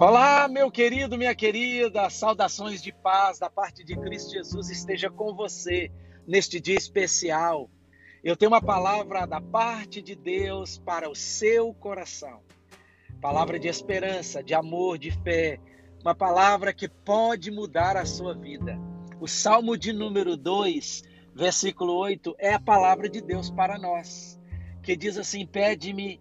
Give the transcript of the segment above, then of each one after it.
Olá, meu querido, minha querida, saudações de paz da parte de Cristo Jesus esteja com você neste dia especial. Eu tenho uma palavra da parte de Deus para o seu coração. Palavra de esperança, de amor, de fé, uma palavra que pode mudar a sua vida. O Salmo de número 2, versículo 8, é a palavra de Deus para nós, que diz assim: Pede-me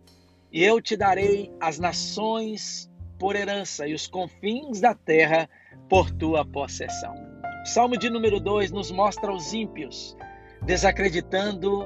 e eu te darei as nações por herança e os confins da terra por tua possessão. O Salmo de número 2 nos mostra os ímpios desacreditando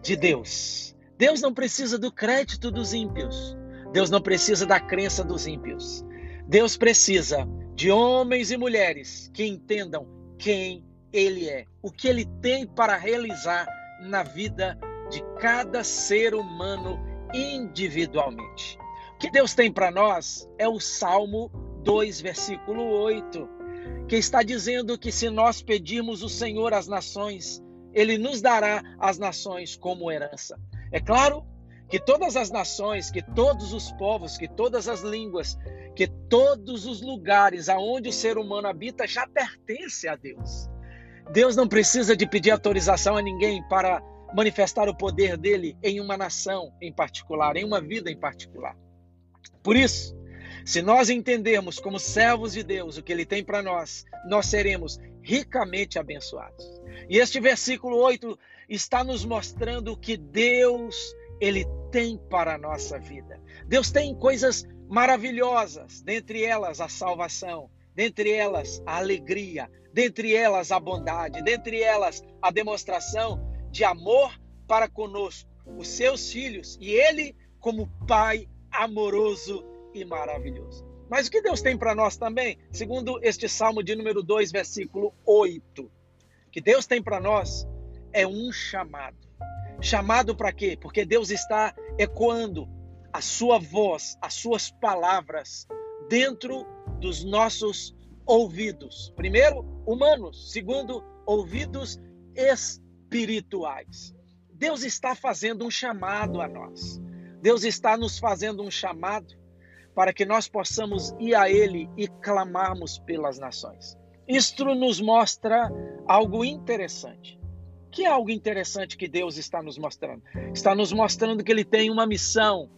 de Deus. Deus não precisa do crédito dos ímpios. Deus não precisa da crença dos ímpios. Deus precisa de homens e mulheres que entendam quem Ele é, o que Ele tem para realizar na vida de cada ser humano individualmente que Deus tem para nós é o Salmo 2, versículo 8, que está dizendo que se nós pedirmos o Senhor às nações, ele nos dará as nações como herança. É claro que todas as nações, que todos os povos, que todas as línguas, que todos os lugares aonde o ser humano habita já pertence a Deus. Deus não precisa de pedir autorização a ninguém para manifestar o poder dele em uma nação em particular, em uma vida em particular. Por isso, se nós entendermos como servos de Deus o que ele tem para nós, nós seremos ricamente abençoados. E este versículo 8 está nos mostrando o que Deus ele tem para a nossa vida. Deus tem coisas maravilhosas, dentre elas a salvação, dentre elas a alegria, dentre elas a bondade, dentre elas a demonstração de amor para conosco, os seus filhos, e ele como pai amoroso e maravilhoso. Mas o que Deus tem para nós também, segundo este Salmo de número 2, versículo 8, que Deus tem para nós é um chamado. Chamado para quê? Porque Deus está ecoando a sua voz, as suas palavras dentro dos nossos ouvidos. Primeiro, humanos. Segundo, ouvidos espirituais. Deus está fazendo um chamado a nós. Deus está nos fazendo um chamado para que nós possamos ir a Ele e clamarmos pelas nações. Isto nos mostra algo interessante. Que é algo interessante que Deus está nos mostrando? Está nos mostrando que Ele tem uma missão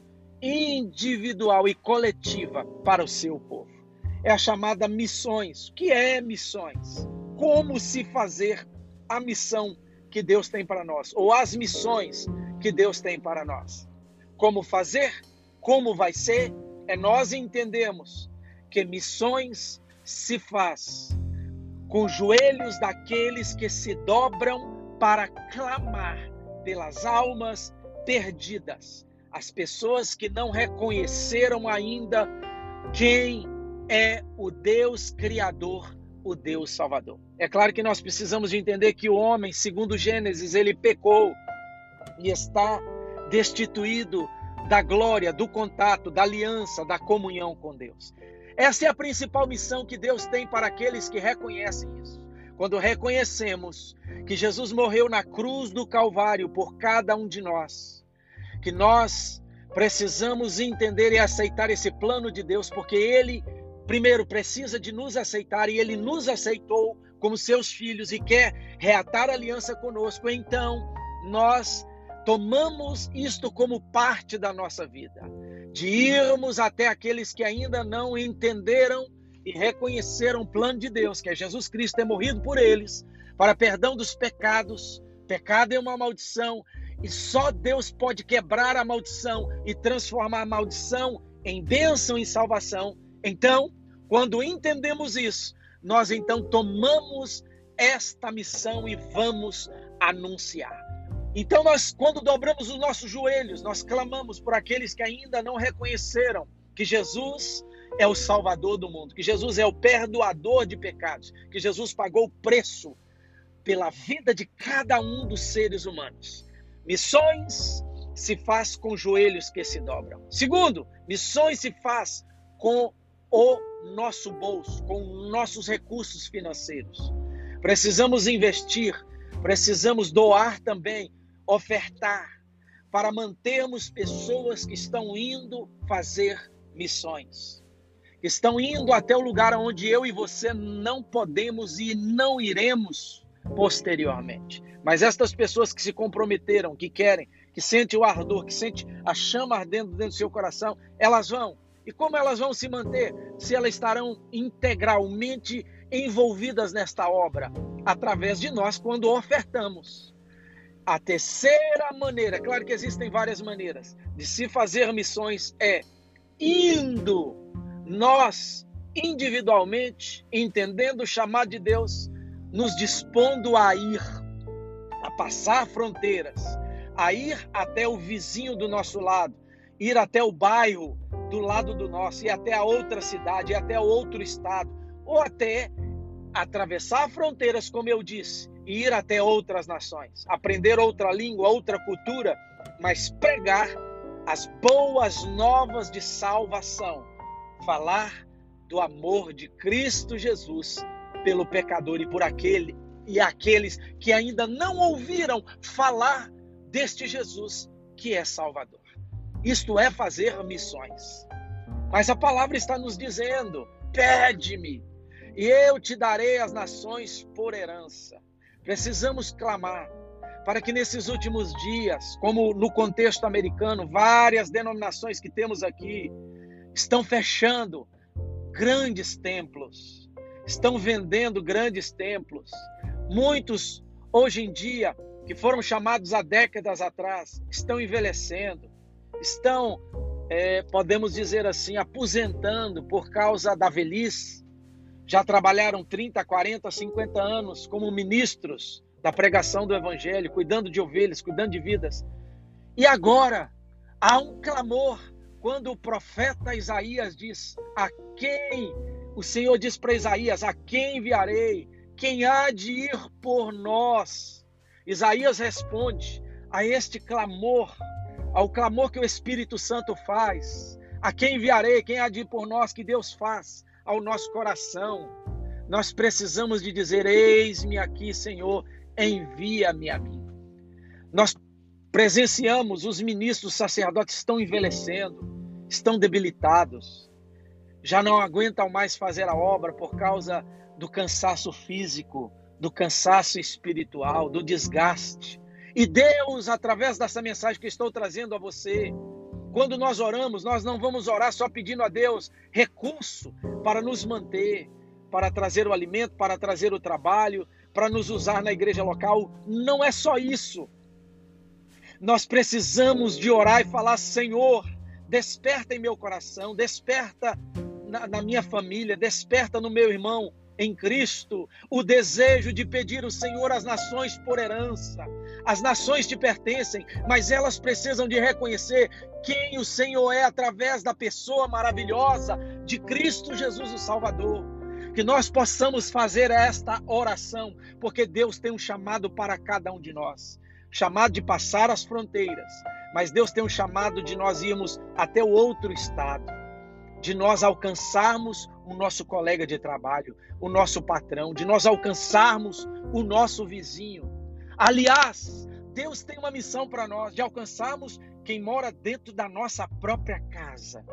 individual e coletiva para o seu povo. É a chamada missões. O que é missões? Como se fazer a missão que Deus tem para nós, ou as missões que Deus tem para nós como fazer, como vai ser, é nós entendemos que missões se faz com joelhos daqueles que se dobram para clamar pelas almas perdidas, as pessoas que não reconheceram ainda quem é o Deus Criador, o Deus Salvador. É claro que nós precisamos de entender que o homem, segundo Gênesis, ele pecou e está destituído da glória, do contato, da aliança, da comunhão com Deus. Essa é a principal missão que Deus tem para aqueles que reconhecem isso. Quando reconhecemos que Jesus morreu na cruz do Calvário por cada um de nós, que nós precisamos entender e aceitar esse plano de Deus, porque Ele, primeiro, precisa de nos aceitar e Ele nos aceitou como seus filhos e quer reatar aliança conosco. Então, nós tomamos isto como parte da nossa vida, de irmos até aqueles que ainda não entenderam e reconheceram o plano de Deus, que é Jesus Cristo ter morrido por eles, para perdão dos pecados. Pecado é uma maldição e só Deus pode quebrar a maldição e transformar a maldição em bênção e salvação. Então, quando entendemos isso, nós então tomamos esta missão e vamos anunciar. Então, nós, quando dobramos os nossos joelhos, nós clamamos por aqueles que ainda não reconheceram que Jesus é o Salvador do mundo, que Jesus é o perdoador de pecados, que Jesus pagou o preço pela vida de cada um dos seres humanos. Missões se faz com joelhos que se dobram. Segundo, missões se faz com o nosso bolso, com nossos recursos financeiros. Precisamos investir, precisamos doar também ofertar para mantermos pessoas que estão indo fazer missões. que estão indo até o lugar onde eu e você não podemos e não iremos posteriormente. Mas estas pessoas que se comprometeram, que querem, que sentem o ardor, que sentem a chama ardendo dentro do seu coração, elas vão. E como elas vão se manter se elas estarão integralmente envolvidas nesta obra? Através de nós, quando ofertamos. A terceira maneira, claro que existem várias maneiras de se fazer missões, é indo nós individualmente, entendendo o chamado de Deus, nos dispondo a ir, a passar fronteiras, a ir até o vizinho do nosso lado, ir até o bairro do lado do nosso, ir até a outra cidade, ir até outro estado, ou até atravessar fronteiras, como eu disse, e ir até outras nações, aprender outra língua, outra cultura, mas pregar as boas novas de salvação, falar do amor de Cristo Jesus pelo pecador e por aquele e aqueles que ainda não ouviram falar deste Jesus que é Salvador. Isto é fazer missões. Mas a palavra está nos dizendo: pede-me, e eu te darei as nações por herança. Precisamos clamar para que nesses últimos dias, como no contexto americano, várias denominações que temos aqui estão fechando grandes templos, estão vendendo grandes templos. Muitos, hoje em dia, que foram chamados há décadas atrás, estão envelhecendo, estão, é, podemos dizer assim, aposentando por causa da velhice, já trabalharam 30, 40, 50 anos como ministros da pregação do evangelho, cuidando de ovelhas, cuidando de vidas. E agora há um clamor quando o profeta Isaías diz: A quem o Senhor diz para Isaías: A quem enviarei? Quem há de ir por nós? Isaías responde a este clamor, ao clamor que o Espírito Santo faz. A quem enviarei? Quem há de ir por nós? Que Deus faz ao nosso coração. Nós precisamos de dizer: Eis-me aqui, Senhor, envia-me a mim. Nós presenciamos os ministros os sacerdotes estão envelhecendo, estão debilitados, já não aguentam mais fazer a obra por causa do cansaço físico, do cansaço espiritual, do desgaste. E Deus, através dessa mensagem que estou trazendo a você, quando nós oramos, nós não vamos orar só pedindo a Deus recurso para nos manter, para trazer o alimento, para trazer o trabalho, para nos usar na igreja local. Não é só isso. Nós precisamos de orar e falar: Senhor, desperta em meu coração, desperta na, na minha família, desperta no meu irmão em Cristo o desejo de pedir o Senhor às nações por herança. As nações te pertencem, mas elas precisam de reconhecer quem o Senhor é através da pessoa maravilhosa de Cristo Jesus, o Salvador. Que nós possamos fazer esta oração, porque Deus tem um chamado para cada um de nós chamado de passar as fronteiras, mas Deus tem um chamado de nós irmos até o outro estado de nós alcançarmos o nosso colega de trabalho, o nosso patrão, de nós alcançarmos o nosso vizinho. Aliás, Deus tem uma missão para nós de alcançarmos quem mora dentro da nossa própria casa.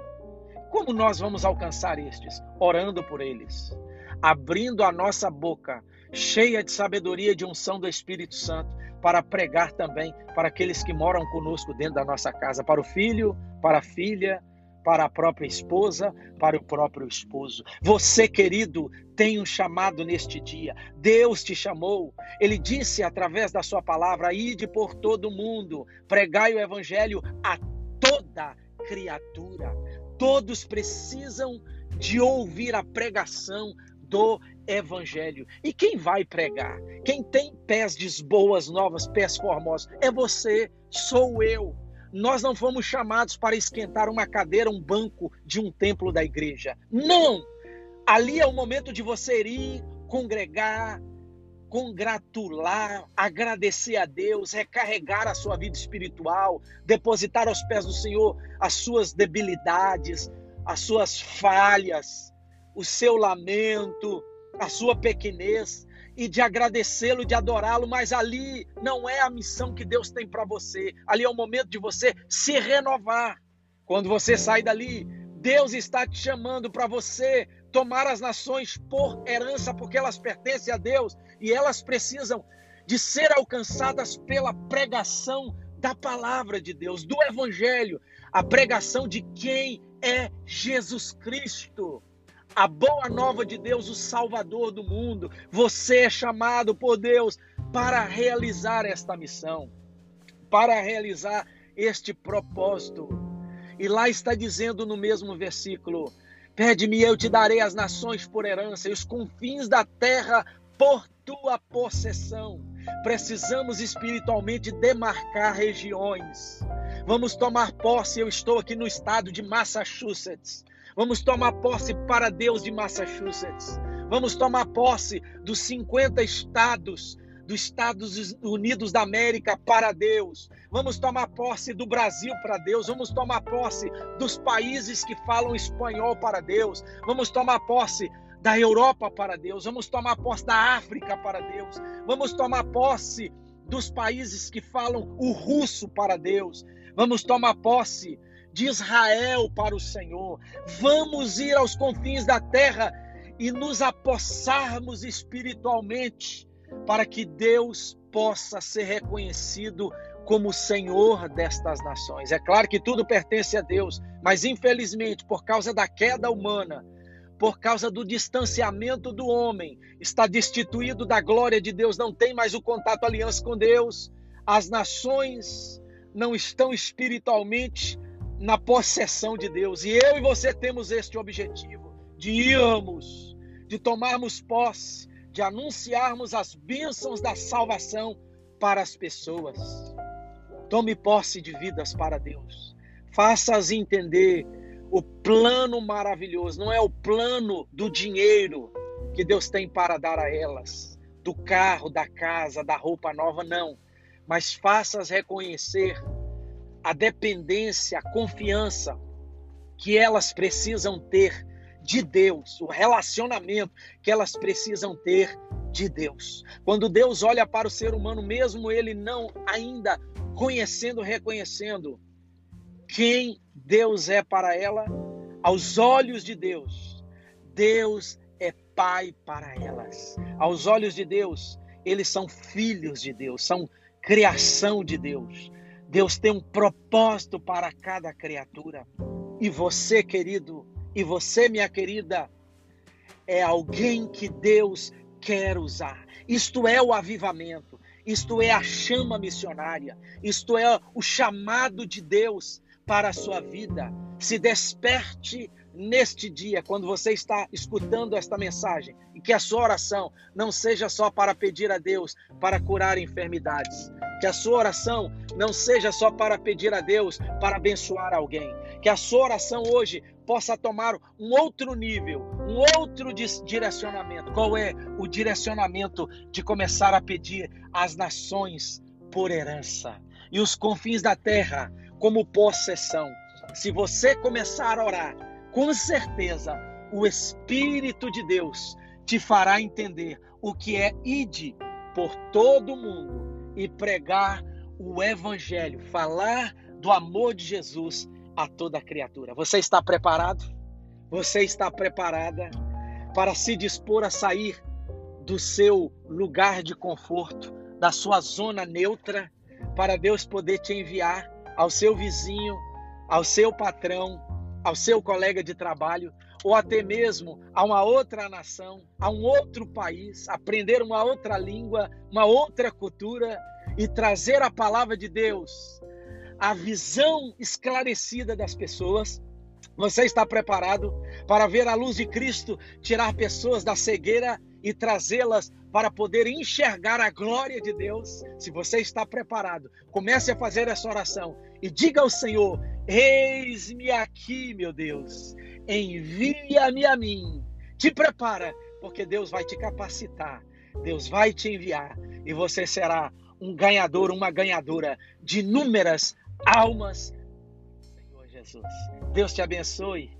Como nós vamos alcançar estes? Orando por eles, abrindo a nossa boca, cheia de sabedoria e de unção do Espírito Santo, para pregar também para aqueles que moram conosco dentro da nossa casa, para o filho, para a filha, para a própria esposa, para o próprio esposo. Você, querido, tem um chamado neste dia. Deus te chamou. Ele disse através da sua palavra: ide por todo o mundo, pregai o evangelho a toda criatura. Todos precisam de ouvir a pregação do evangelho. E quem vai pregar? Quem tem pés de boas novas, pés formosos? É você, sou eu. Nós não fomos chamados para esquentar uma cadeira, um banco de um templo da igreja. Não! Ali é o momento de você ir congregar, congratular, agradecer a Deus, recarregar a sua vida espiritual, depositar aos pés do Senhor as suas debilidades, as suas falhas, o seu lamento, a sua pequenez, e de agradecê-lo, de adorá-lo, mas ali não é a missão que Deus tem para você. Ali é o momento de você se renovar. Quando você sai dali Deus está te chamando para você tomar as nações por herança, porque elas pertencem a Deus e elas precisam de ser alcançadas pela pregação da palavra de Deus, do Evangelho, a pregação de quem é Jesus Cristo. A boa nova de Deus, o Salvador do mundo. Você é chamado por Deus para realizar esta missão, para realizar este propósito. E lá está dizendo no mesmo versículo: Pede-me, eu te darei as nações por herança e os confins da terra por tua possessão. Precisamos espiritualmente demarcar regiões. Vamos tomar posse. Eu estou aqui no estado de Massachusetts. Vamos tomar posse para Deus de Massachusetts. Vamos tomar posse dos 50 estados dos Estados Unidos da América para Deus. Vamos tomar posse do Brasil para Deus. Vamos tomar posse dos países que falam espanhol para Deus. Vamos tomar posse da Europa para Deus. Vamos tomar posse da África para Deus. Vamos tomar posse dos países que falam o russo para Deus. Vamos tomar posse de Israel para o Senhor. Vamos ir aos confins da terra e nos apossarmos espiritualmente para que Deus possa ser reconhecido como Senhor destas nações. É claro que tudo pertence a Deus, mas infelizmente, por causa da queda humana, por causa do distanciamento do homem, está destituído da glória de Deus, não tem mais o contato, aliança com Deus. As nações não estão espiritualmente na possessão de Deus. E eu e você temos este objetivo de irmos, de tomarmos posse, de anunciarmos as bênçãos da salvação para as pessoas. Tome posse de vidas para Deus. Faça-as entender o plano maravilhoso. Não é o plano do dinheiro que Deus tem para dar a elas, do carro, da casa, da roupa nova, não. Mas faça-as reconhecer a dependência, a confiança que elas precisam ter de Deus, o relacionamento que elas precisam ter de Deus. Quando Deus olha para o ser humano, mesmo ele não ainda conhecendo, reconhecendo quem Deus é para ela, aos olhos de Deus, Deus é pai para elas. Aos olhos de Deus, eles são filhos de Deus, são criação de Deus. Deus tem um propósito para cada criatura. E você, querido, e você, minha querida, é alguém que Deus quer usar. Isto é o avivamento, isto é a chama missionária, isto é o chamado de Deus para a sua vida. Se desperte neste dia, quando você está escutando esta mensagem, e que a sua oração não seja só para pedir a Deus para curar enfermidades, que a sua oração não seja só para pedir a Deus para abençoar alguém, que a sua oração hoje possa tomar um outro nível, um outro direcionamento. Qual é o direcionamento de começar a pedir às nações por herança e os confins da terra como possessão? Se você começar a orar com certeza o Espírito de Deus te fará entender o que é ide por todo o mundo e pregar o Evangelho, falar do amor de Jesus a toda criatura. Você está preparado? Você está preparada para se dispor a sair do seu lugar de conforto, da sua zona neutra, para Deus poder te enviar ao seu vizinho, ao seu patrão, ao seu colega de trabalho ou até mesmo a uma outra nação, a um outro país, aprender uma outra língua, uma outra cultura e trazer a palavra de Deus, a visão esclarecida das pessoas. Você está preparado para ver a luz de Cristo tirar pessoas da cegueira e trazê-las para poder enxergar a glória de Deus? Se você está preparado, comece a fazer essa oração e diga ao Senhor: Eis-me aqui, meu Deus, envia-me a mim. Te prepara, porque Deus vai te capacitar, Deus vai te enviar e você será um ganhador, uma ganhadora de inúmeras almas. Senhor Jesus, Deus te abençoe.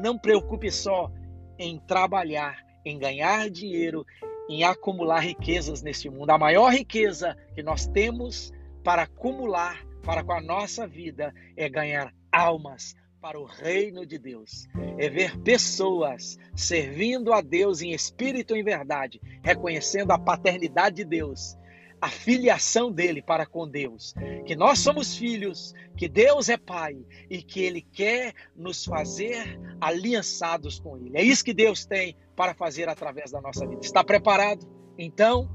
Não preocupe só em trabalhar, em ganhar dinheiro, em acumular riquezas neste mundo. A maior riqueza que nós temos para acumular para com a nossa vida é ganhar almas para o reino de Deus. É ver pessoas servindo a Deus em espírito e em verdade, reconhecendo a paternidade de Deus, a filiação dele para com Deus, que nós somos filhos, que Deus é Pai e que Ele quer nos fazer aliançados com Ele. É isso que Deus tem para fazer através da nossa vida. Está preparado? Então,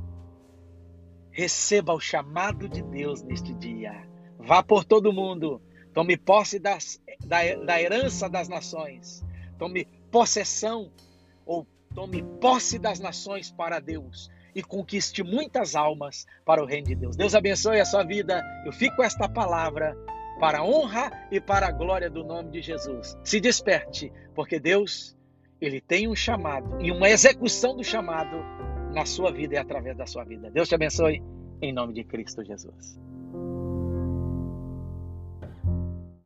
receba o chamado de Deus neste dia. Vá por todo mundo Tome posse das, da, da herança das nações. Tome possessão ou tome posse das nações para Deus e conquiste muitas almas para o reino de Deus. Deus abençoe a sua vida. Eu fico com esta palavra para a honra e para a glória do nome de Jesus. Se desperte, porque Deus, ele tem um chamado e uma execução do chamado na sua vida e através da sua vida. Deus te abençoe em nome de Cristo Jesus.